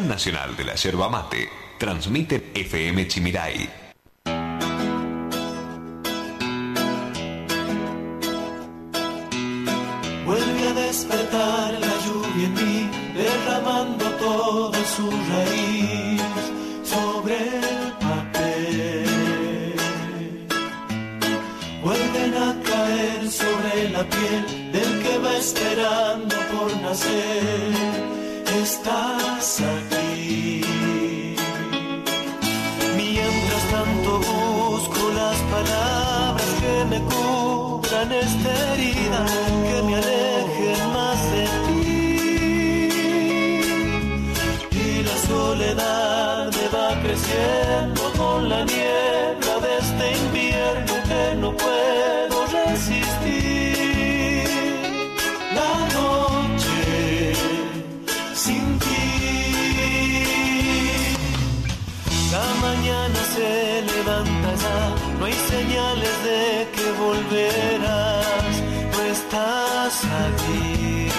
Nacional de la Yerba Mate transmite FM Chimiray. Vuelve a despertar la lluvia en mí, derramando toda su raíz sobre el papel. Vuelven a caer sobre la piel del que va esperando por nacer me cubran esta herida, que me alejen estás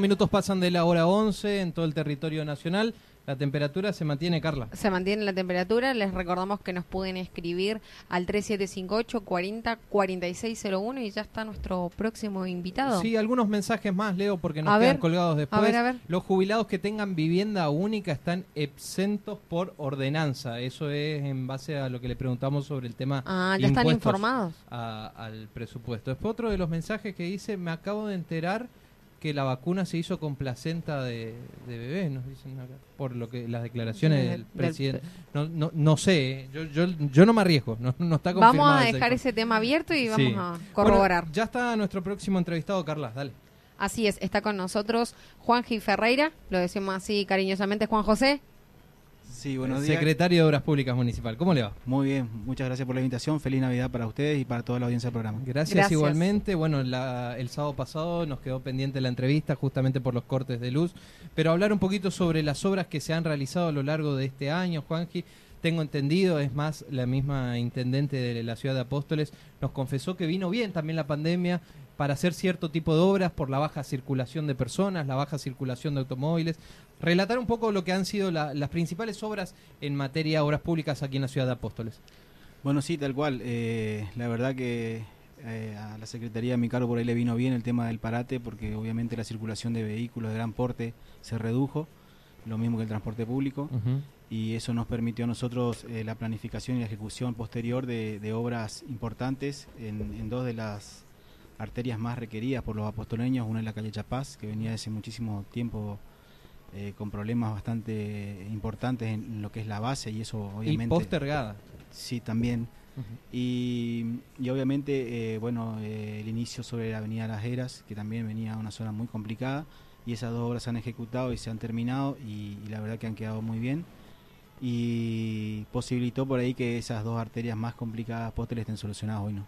minutos pasan de la hora 11 en todo el territorio nacional. La temperatura se mantiene, Carla. Se mantiene la temperatura. Les recordamos que nos pueden escribir al 3758 40 4601 y ya está nuestro próximo invitado. Sí, algunos mensajes más, Leo, porque nos quedan colgados después. A ver, a ver. Los jubilados que tengan vivienda única están exentos por ordenanza. Eso es en base a lo que le preguntamos sobre el tema. Ah, ya están informados. al presupuesto. Después otro de los mensajes que dice, me acabo de enterar que la vacuna se hizo con placenta de, bebé, nos dicen acá, por lo que las declaraciones del presidente. No, no, no sé, yo, yo, yo no me arriesgo, no, no está confirmado. Vamos a dejar ese tema abierto y vamos a corroborar. ya está nuestro próximo entrevistado, Carla, dale. Así es, está con nosotros Juan G. Ferreira, lo decimos así cariñosamente, Juan José. Sí, buenos días. Secretario de Obras Públicas Municipal. ¿Cómo le va? Muy bien, muchas gracias por la invitación. Feliz Navidad para ustedes y para toda la audiencia del programa. Gracias, igualmente. Bueno, el sábado pasado nos quedó pendiente la entrevista justamente por los cortes de luz, pero hablar un poquito sobre las obras que se han realizado a lo largo de este año, Juanji. Tengo entendido, es más, la misma intendente de la ciudad de Apóstoles nos confesó que vino bien también la pandemia para hacer cierto tipo de obras por la baja circulación de personas, la baja circulación de automóviles relatar un poco lo que han sido las principales obras en materia de obras públicas aquí en la ciudad de Apóstoles. Bueno, sí, tal cual. Eh, la verdad que eh, a la Secretaría de mi cargo por ahí le vino bien el tema del parate, porque obviamente la circulación de vehículos de gran porte se redujo, lo mismo que el transporte público, y eso nos permitió a nosotros eh, la planificación y la ejecución posterior de, obras importantes en, en, dos de las arterias más requeridas por los apostoleños, una en la calle Chapaz, que venía desde muchísimo tiempo eh, con problemas bastante importantes en lo que es la base y eso obviamente... Y postergada. Sí, también. y, obviamente, eh, bueno, eh, el inicio sobre la Avenida Las Heras, que también venía a una zona muy complicada, y esas dos obras se han ejecutado y se han terminado, y, la verdad que han quedado muy bien. Y posibilitó por ahí que esas dos arterias más complicadas posteriores estén solucionadas hoy, ¿no?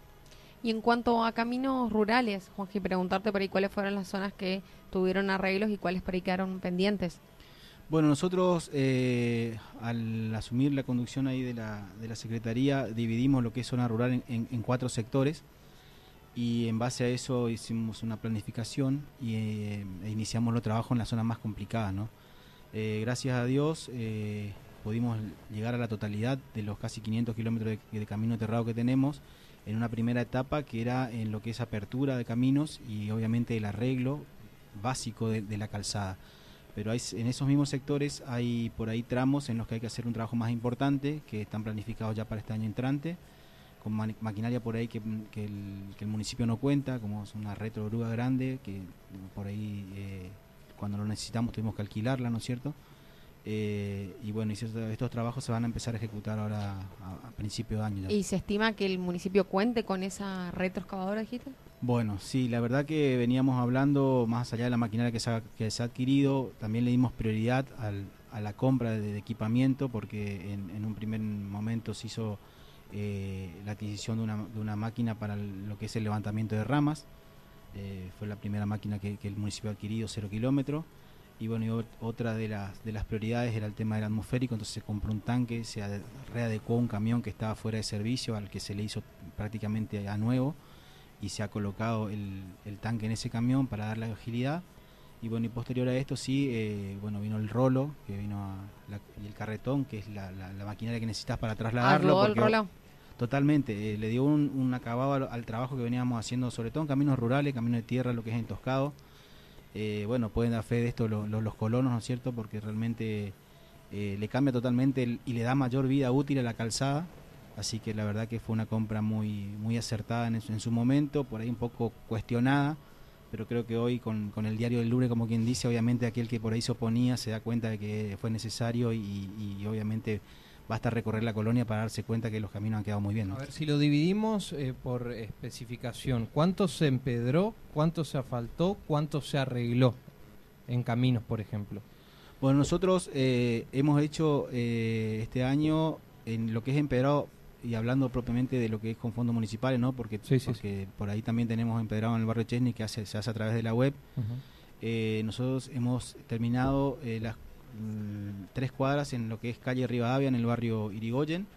Y en cuanto a caminos rurales, Juanji, preguntarte por ahí cuáles fueron las zonas que tuvieron arreglos y cuáles por ahí quedaron pendientes. Bueno, nosotros eh, al asumir la conducción ahí de la, de la Secretaría dividimos lo que es zona rural en, cuatro sectores y en base a eso hicimos una planificación y, eh, e iniciamos los trabajos en las zonas más complicadas. Eh, gracias a Dios pudimos llegar a la totalidad de los casi 500 kilómetros de, de camino aterrado que tenemos en una primera etapa que era en lo que es apertura de caminos y obviamente el arreglo básico de, la calzada. Pero en esos mismos sectores hay por ahí tramos en los que hay que hacer un trabajo más importante, que están planificados ya para este año entrante, con maquinaria por ahí que, que el, que el municipio no cuenta, como es una retrogrúa grande, que por ahí eh, cuando lo necesitamos tuvimos que alquilarla, ¿no es cierto? Eh, y bueno, y estos, estos trabajos se van a empezar a ejecutar ahora a, a principio de año. ya. ¿Y se estima que el municipio cuente con esa retroexcavadora, dijiste? Bueno, sí, la verdad que veníamos hablando más allá de la maquinaria que se ha, que se ha adquirido, también le dimos prioridad al- a la compra de, de equipamiento porque en, en un primer momento se hizo eh, la adquisición de una, de una máquina para el- lo que es el levantamiento de ramas. Eh, fue la primera máquina que, que el municipio ha adquirido, cero kilómetros. Y bueno, y otra de las, de las prioridades era el tema del atmosférico, entonces se compró un tanque, se ade- readecuó un camión que estaba fuera de servicio, al que se le hizo prácticamente a nuevo y se ha colocado el, el tanque en ese camión para darle agilidad. Y bueno, y posterior a esto sí, eh, bueno, vino el rolo, que vino a la- y el carretón, que es la, la- la maquinaria que necesitas para trasladarlo. ¿Arrodó el rollo? Totalmente, eh, le dio un, un acabado al, al trabajo que veníamos haciendo, sobre todo en caminos rurales, caminos de tierra, lo que es entoscado. Eh, bueno, pueden dar fe de esto lo- lo- los colonos, ¿no es cierto? Porque realmente eh, le cambia totalmente y le da mayor vida útil a la calzada. Así que la verdad que fue una compra muy, muy acertada en, su- en su momento, por ahí un poco cuestionada, pero creo que hoy con, con el diario del lunes, como quien dice, obviamente aquel que por ahí se oponía se da cuenta de que fue necesario y, y obviamente basta recorrer la colonia para darse cuenta que los caminos han quedado muy bien. ¿no? A ver, si lo dividimos eh, por especificación, ¿cuánto se empedró, cuánto se asfaltó, cuánto se arregló en caminos, por ejemplo? Bueno, nosotros eh, hemos hecho eh, este año en lo que es empedrado y hablando propiamente de lo que es con fondos municipales, ¿no? Porque, Sí, sí, porque por ahí también tenemos empedrado en el barrio Chesney que hace, se hace a través de la web. Nosotros hemos terminado las mm, tres cuadras en lo que es calle Rivadavia, en el barrio Irigoyen.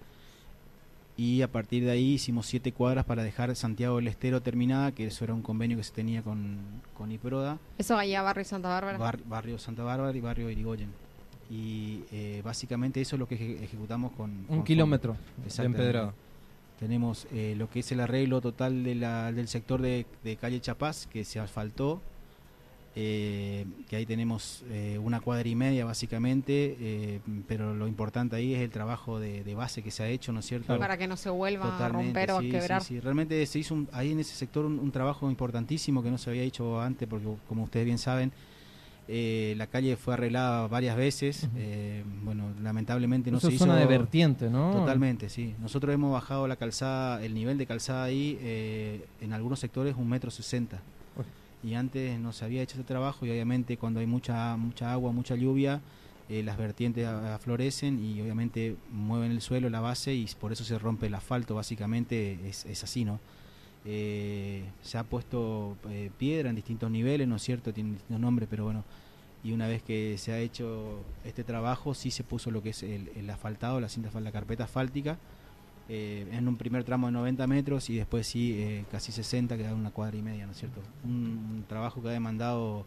Y a partir de ahí hicimos siete cuadras para dejar Santiago del Estero terminada, que eso era un convenio que se tenía con, con IPRODA. Eso allá Barrio Santa Bárbara. Bar- barrio Santa Bárbara y barrio Irigoyen. Y eh, básicamente eso es lo que eje- ejecutamos con... Un con kilómetro de empedrado. Tenemos eh, lo que es el arreglo total de la- del sector de, de calle Chapaz, que se asfaltó, eh, que ahí tenemos eh, una cuadra y media básicamente, eh, pero lo importante ahí es el trabajo de, de base que se ha hecho, ¿no es cierto? Para que no se vuelva a Totalmente, romper o a quebrar. sí, sí. Realmente se hizo un- ahí en ese sector un, un trabajo importantísimo que no se había hecho antes, porque como ustedes bien saben, eh, la calle fue arreglada varias veces. Eh, bueno, lamentablemente no Eso se es hizo. zona de vertiente, ¿no? Totalmente, sí. Nosotros hemos bajado la calzada, el nivel de calzada ahí, eh, en algunos sectores un metro sesenta. Y antes no se había hecho ese trabajo y obviamente cuando hay mucha mucha agua, mucha lluvia, eh, las vertientes aflorecen y obviamente mueven el suelo, la base y por eso se rompe el asfalto, básicamente es, es así, ¿no? Eh, se ha puesto eh, piedra en distintos niveles, ¿no es cierto? Tiene distintos nombres, pero bueno, y una vez que se ha hecho este trabajo, sí se puso lo que es el, el asfaltado, la cinta, la carpeta asfáltica, eh, en un primer tramo de 90 metros y después sí eh, casi 60, que da una cuadra y media, ¿no es cierto? Un, un trabajo que ha demandado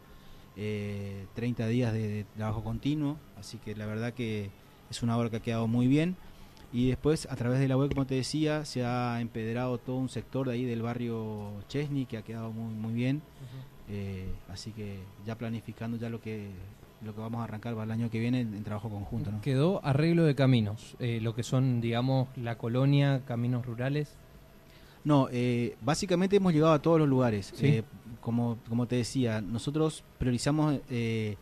eh, 30 días de, de trabajo continuo, así que la verdad que es una obra que ha quedado muy bien. Y después, a través de la web, como te decía, se ha empedrado todo un sector de ahí del barrio Chesney, que ha quedado muy, muy bien. Eh, así que ya planificando ya lo que lo que vamos a arrancar para el año que viene en, trabajo conjunto. ¿no? Quedó arreglo de caminos, eh, lo que son, digamos, la colonia, caminos rurales. No, eh, básicamente hemos llegado a todos los lugares. Sí. Eh, como, como te decía, nosotros priorizamos eh,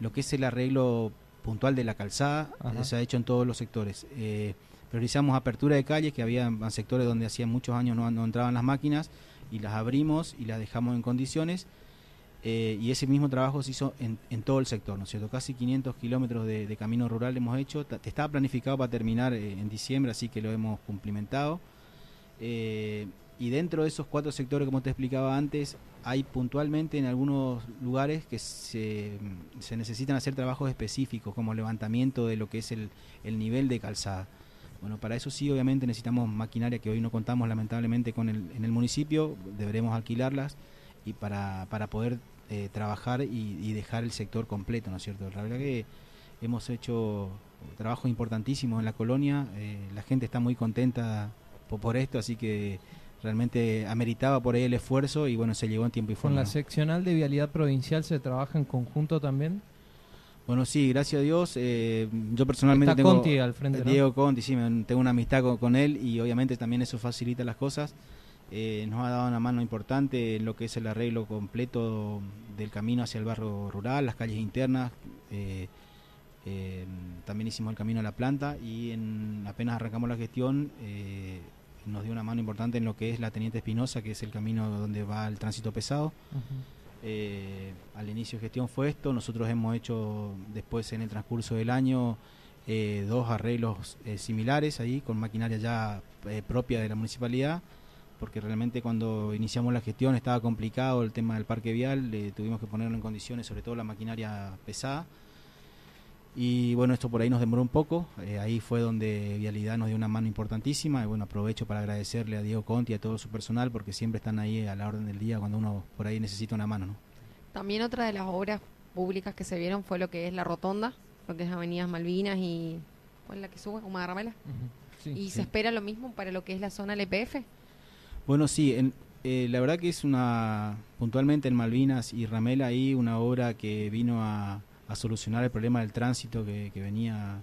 lo que es el arreglo puntual de la calzada, Ajá. eh, se ha hecho en todos los sectores. Eh, priorizamos apertura de calles, que había sectores donde hacía muchos años no, no entraban las máquinas, y las abrimos y las dejamos en condiciones. Eh, y ese mismo trabajo se hizo en, todo el sector, ¿no es cierto? Casi 500 kilómetros de, camino rural hemos hecho. Ta- Estaba planificado para terminar eh, en diciembre, así que lo hemos cumplimentado. Eh, y dentro de esos cuatro sectores, como te explicaba antes, hay puntualmente en algunos lugares que se, necesitan hacer trabajos específicos, como levantamiento de lo que es el, el nivel de calzada. Bueno, para eso sí, obviamente necesitamos maquinaria que hoy no contamos lamentablemente con en el municipio, deberemos alquilarlas y para, para poder eh, trabajar y, y dejar el sector completo, ¿no es cierto? La verdad que hemos hecho trabajos importantísimos en la colonia, eh, la gente está muy contenta por, por esto, así que realmente ameritaba por ahí el esfuerzo y bueno, se llegó en tiempo y ¿Con forma. la ¿no? seccional de vialidad provincial se trabaja en conjunto también? Bueno, sí, gracias a Dios. eh, yo personalmente Está tengo... Conti al frente, ¿no? Diego Conti, sí, me- tengo una amistad con, con él y obviamente también eso facilita las cosas. Eh, nos ha dado una mano importante en lo que es el arreglo completo del camino hacia el barrio rural, las calles internas. eh, eh, también hicimos el camino a la planta y en, apenas arrancamos la gestión eh, nos dio una mano importante en lo que es la Teniente Espinosa, que es el camino donde va el tránsito pesado. Al inicio de gestión fue esto, nosotros hemos hecho después en el transcurso del año dos arreglos similares ahí con maquinaria ya propia de la municipalidad, porque realmente cuando iniciamos la gestión estaba complicado el tema del parque vial, eh, tuvimos que ponerlo en condiciones, sobre todo la maquinaria pesada. Y bueno, esto por ahí nos demoró un poco, eh, ahí fue donde Vialidad nos dio una mano importantísima y bueno, aprovecho para agradecerle a Diego Conti y a todo su personal porque siempre están ahí a la orden del día cuando uno por ahí necesita una mano, ¿no? También otra de las obras públicas que se vieron fue lo que es la rotonda, lo que es Avenidas Malvinas y ¿cuál es la que sube? Uma de Ramela. Ujú. Sí. y se espera lo mismo para lo que es la zona LPF. Bueno, sí, en- eh, la verdad que es una, puntualmente en Malvinas y Ramela ahí, una obra que vino a, a solucionar el problema del tránsito que, que venía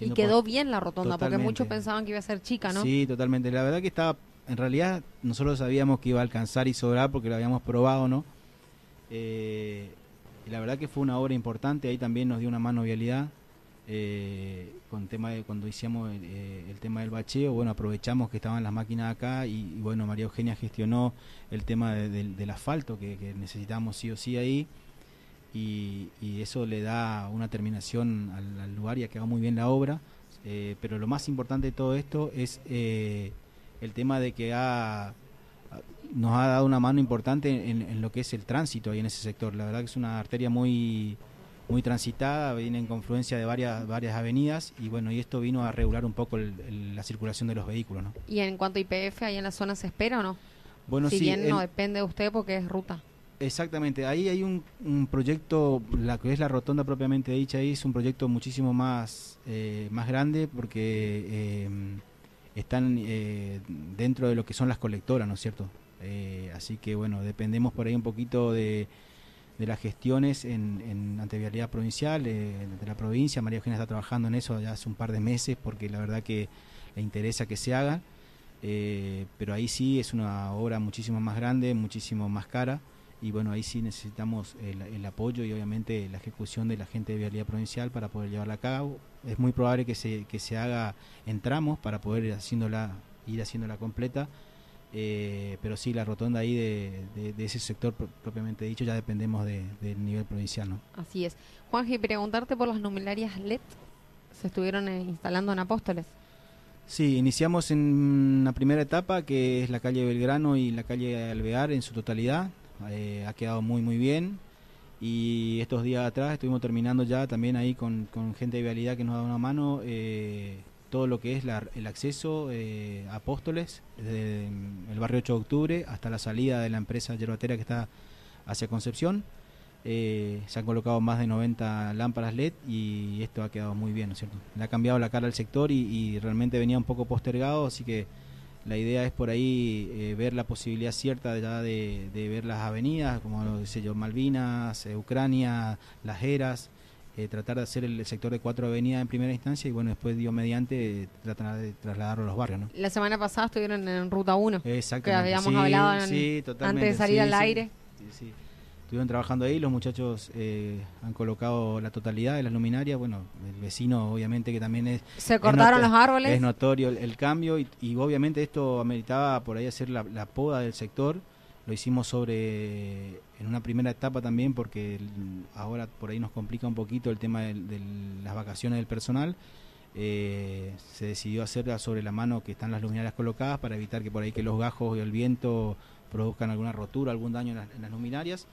Y quedó bien la rotonda, porque muchos pensaban que iba a ser chica, ¿no? Sí, totalmente. La verdad que estaba, en realidad nosotros sabíamos que iba a alcanzar y sobrar porque lo habíamos probado, ¿no? Eh, y la verdad que fue una obra importante, ahí también nos dio una mano vialidad. Eh, con tema de cuando hicimos el, eh, el tema del bacheo, bueno, aprovechamos que estaban las máquinas acá y, bueno, María Eugenia gestionó el tema de- del- asfalto que, necesitamos sí o sí ahí y, y eso le da una terminación al, al lugar y ha quedado muy bien la obra. Eh, pero lo más importante de todo esto es eh, el tema de que ha, nos ha dado una mano importante en, en lo que es el tránsito ahí en ese sector. La verdad que es una arteria muy muy transitada, viene en confluencia de varias varias avenidas y bueno, y esto vino a regular un poco el- el- la circulación de los vehículos, ¿no? Y en cuanto a IPF, ahí en la zona se espera o no? Bueno, si sí, bien no depende de usted porque es ruta. Exactamente, ahí hay un, un proyecto, la que es la rotonda propiamente dicha, ahí es un proyecto muchísimo más, eh, más grande porque eh, están eh, dentro de lo que son las colectoras, ¿no es cierto? Eh, así que bueno, dependemos por ahí un poquito de, de las gestiones en, en ante vialidad provincial, eh, de la provincia. María Eugenia está trabajando en eso ya hace un par de meses porque la verdad que le interesa que se haga. Eh, pero ahí sí es una obra muchísimo más grande, muchísimo más cara y bueno, ahí sí necesitamos el, el apoyo y obviamente la ejecución de la gente de Vialidad Provincial para poder llevarla a cabo. Es muy probable que se, que se haga en tramos para poder haciéndola, ir haciéndola completa, eh, pero sí, la rotonda ahí de, de- de ese sector pro- propiamente dicho ya dependemos de- del nivel provincial. ¿no? Así es. Juanji, preguntarte por las luminarias LED. Se estuvieron eh, instalando en Apóstoles. Sí, iniciamos en una primera etapa que es la calle Belgrano y la calle Alvear en su totalidad. Eh, ha quedado muy muy bien y estos días atrás estuvimos terminando ya también ahí con, con gente de vialidad que nos ha dado una mano eh, todo lo que es la- el acceso eh, a Apóstoles desde el barrio 8 de octubre hasta la salida de la empresa yerbatera que está hacia Concepción. Eh, se han colocado más de 90 lámparas LED y esto ha quedado muy bien, ¿no es cierto? Le ha cambiado la cara al sector y, realmente venía un poco postergado, así que la idea es por ahí eh, ver la posibilidad cierta ya de, ver las avenidas, como sé yo, Malvinas, Ucrania, Las Heras, eh, tratar de hacer el, sector de cuatro avenidas en primera instancia y bueno, después Dios mediante eh, tratar de trasladarlo a los barrios, ¿no? La semana pasada estuvieron en Ruta 1. Exactamente. Que habíamos sí, hablado en- sí, totalmente, antes de salir sí, al aire. Sí, sí. Estuvieron trabajando ahí, los muchachos eh, han colocado la totalidad de las luminarias. Bueno, el vecino, obviamente, que también es. Se cortaron los árboles. Es notorio el, el cambio y, y obviamente esto ameritaba por ahí hacer la, la poda del sector. Lo hicimos sobre en una primera etapa también porque ahora por ahí nos complica un poquito el tema de las vacaciones del personal. Eh, se decidió hacerla sobre la mano que están las luminarias colocadas para evitar que por ahí que los gajos y el viento produzcan alguna rotura, algún daño en las, en las luminarias.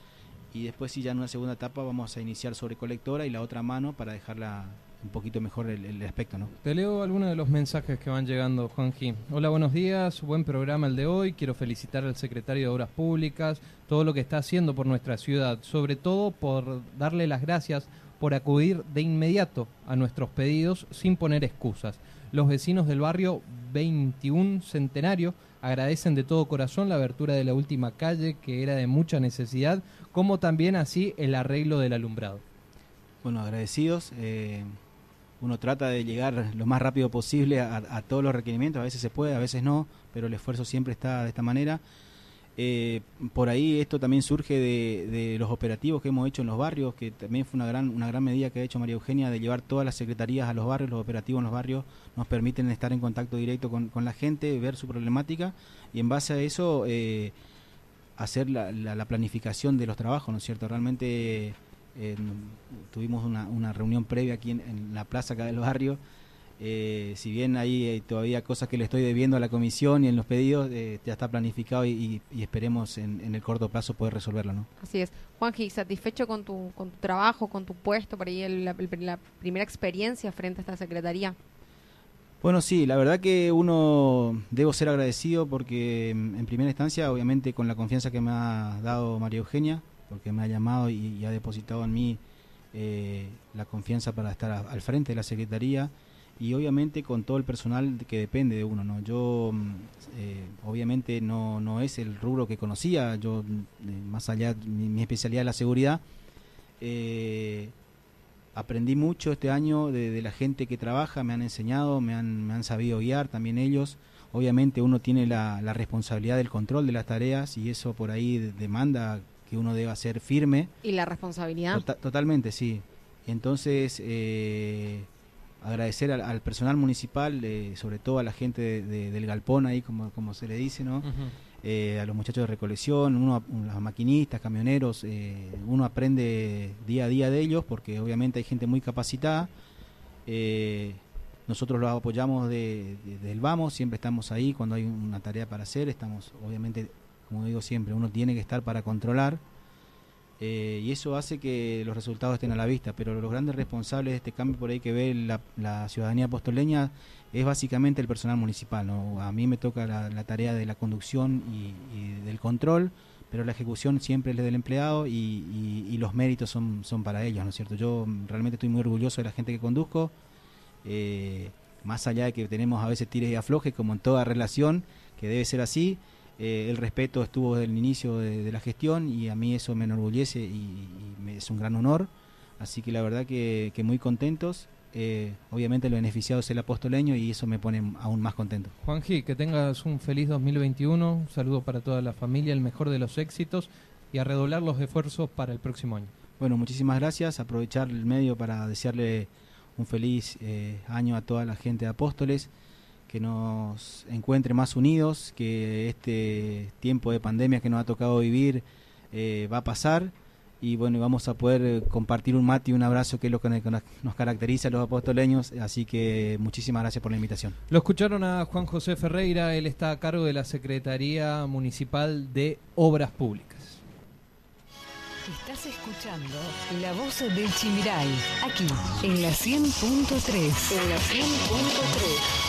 Y después sí ya en una segunda etapa vamos a iniciar sobre colectora y la otra mano para dejarla un poquito mejor el, el aspecto, ¿no? Te leo algunos de los mensajes que van llegando, Juanji. Hola, buenos días. Buen programa el de hoy. Quiero felicitar al secretario de Obras Públicas, todo lo que está haciendo por nuestra ciudad, sobre todo por darle las gracias por acudir de inmediato a nuestros pedidos sin poner excusas. Los vecinos del barrio 21 Centenario agradecen de todo corazón la abertura de la última calle que era de mucha necesidad, como también así el arreglo del alumbrado. Bueno, agradecidos. Eh, uno trata de llegar lo más rápido posible a, a, todos los requerimientos, a veces se puede, a veces no, pero el esfuerzo siempre está de esta manera. Eh, por ahí esto también surge de, de, los operativos que hemos hecho en los barrios, que también fue una gran, una gran medida que ha hecho María Eugenia de llevar todas las secretarías a los barrios, los operativos en los barrios nos permiten estar en contacto directo con, con la gente, ver su problemática y en base a eso eh, hacer la, la, la, planificación de los trabajos, ¿no es cierto? Realmente eh, tuvimos una, una, reunión previa aquí en, en, la plaza acá del barrio. Eh, si bien hay todavía cosas que le estoy debiendo a la comisión y en los pedidos, eh, ya está planificado y, y esperemos en, en, el corto plazo poder resolverlo. ¿no? Así es. Juanji, ¿satisfecho con tu, con tu trabajo, con tu puesto, por ahí el, la, la primera experiencia frente a esta secretaría? Bueno, sí, la verdad que uno debo ser agradecido porque en primera instancia, obviamente con la confianza que me ha dado María Eugenia, porque me ha llamado y, ha depositado en mí eh, la confianza para estar al frente de la Secretaría y obviamente con todo el personal que depende de uno. ¿no? Yo eh, obviamente no, no es el rubro que conocía, yo eh, más allá, mi, mi, especialidad es la seguridad. Aprendí mucho este año de, de, la gente que trabaja, me han enseñado, me han, me han sabido guiar también ellos. Obviamente uno tiene la, la responsabilidad del control de las tareas y eso por ahí demanda que uno deba ser firme. ¿Y la responsabilidad? Tota totalmente, sí. Entonces, eh, agradecer al, al, personal municipal, eh, sobre todo a la gente de, de, del galpón ahí, como, como se le dice, ¿no? Uh -huh. eh, a los muchachos de recolección, uno, los maquinistas, camioneros, eh, uno aprende día a día de ellos porque obviamente hay gente muy capacitada. Eh, nosotros los apoyamos de, del vamos, siempre estamos ahí cuando hay una tarea para hacer, estamos obviamente como digo siempre, uno tiene que estar para controlar eh, y eso hace que los resultados estén a la vista, pero los grandes responsables de este cambio por ahí que ve la, ciudadanía apostoleña es básicamente el personal municipal. A mí me toca la, tarea de la conducción y, del control, pero la ejecución siempre es del empleado y, los méritos son, son para ellos, ¿no es cierto? Yo realmente estoy muy orgulloso de la gente que conduzco, eh, más allá de que tenemos a veces tires y aflojes, como en toda relación, que debe ser así, eh, el respeto estuvo desde el inicio de, de, la gestión y a mí eso me enorgullece y, y me, es un gran honor. Así que la verdad que, que muy contentos. Eh, obviamente el beneficiado es el apostoleño y eso me pone aún más contento. Juanji, que tengas un feliz 2021, un saludo para toda la familia, el mejor de los éxitos y a redoblar los esfuerzos para el próximo año. Bueno, muchísimas gracias, aprovechar el medio para desearle un feliz eh, año a toda la gente de Apóstoles que nos encuentre más unidos, que este tiempo de pandemia que nos ha tocado vivir eh, va a pasar y bueno, vamos a poder eh, compartir un mate y un abrazo que es lo que nos caracteriza a los apostoleños, así que muchísimas gracias por la invitación. Lo escucharon a Juan José Ferreira, él está a cargo de la Secretaría Municipal de Obras Públicas. Estás escuchando La Voz del Chimiray, aquí en la 100.3. En la 100.3.